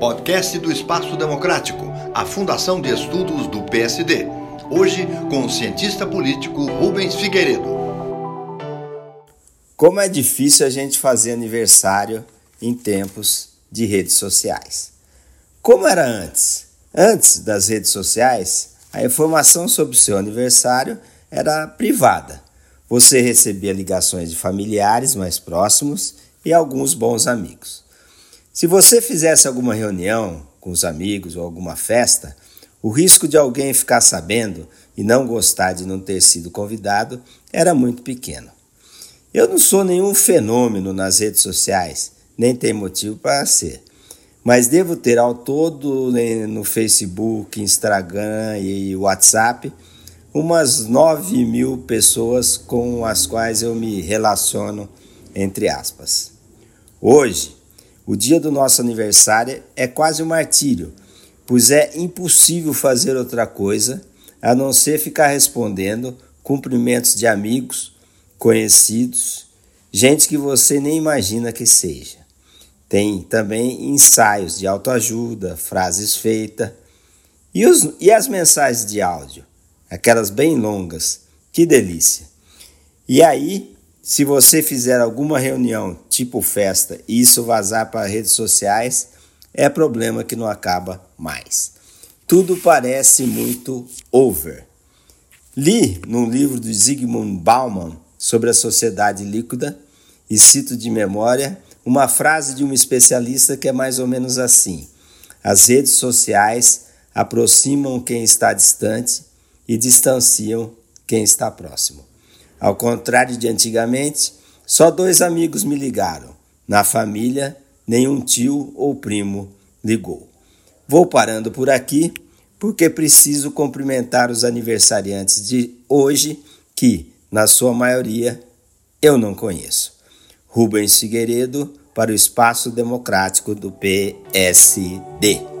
Podcast do Espaço Democrático, a Fundação de Estudos do PSD. Hoje com o cientista político Rubens Figueiredo. Como é difícil a gente fazer aniversário em tempos de redes sociais. Como era antes? Antes das redes sociais, a informação sobre o seu aniversário era privada. Você recebia ligações de familiares mais próximos e alguns bons amigos. Se você fizesse alguma reunião com os amigos ou alguma festa, o risco de alguém ficar sabendo e não gostar de não ter sido convidado era muito pequeno. Eu não sou nenhum fenômeno nas redes sociais, nem tem motivo para ser. Mas devo ter ao todo né, no Facebook, Instagram e WhatsApp umas 9 mil pessoas com as quais eu me relaciono, entre aspas. Hoje, o dia do nosso aniversário é quase um martírio, pois é impossível fazer outra coisa a não ser ficar respondendo cumprimentos de amigos, conhecidos, gente que você nem imagina que seja. Tem também ensaios de autoajuda, frases feitas e, os, e as mensagens de áudio, aquelas bem longas. Que delícia! E aí, se você fizer alguma reunião tipo festa e isso vazar para redes sociais, é problema que não acaba mais. Tudo parece muito over. Li num livro de Zygmunt Bauman sobre a sociedade líquida e cito de memória uma frase de um especialista que é mais ou menos assim: as redes sociais aproximam quem está distante e distanciam quem está próximo. Ao contrário de antigamente, só dois amigos me ligaram. Na família, nenhum tio ou primo ligou. Vou parando por aqui porque preciso cumprimentar os aniversariantes de hoje que, na sua maioria, eu não conheço. Rubens Figueiredo para o Espaço Democrático do PSD.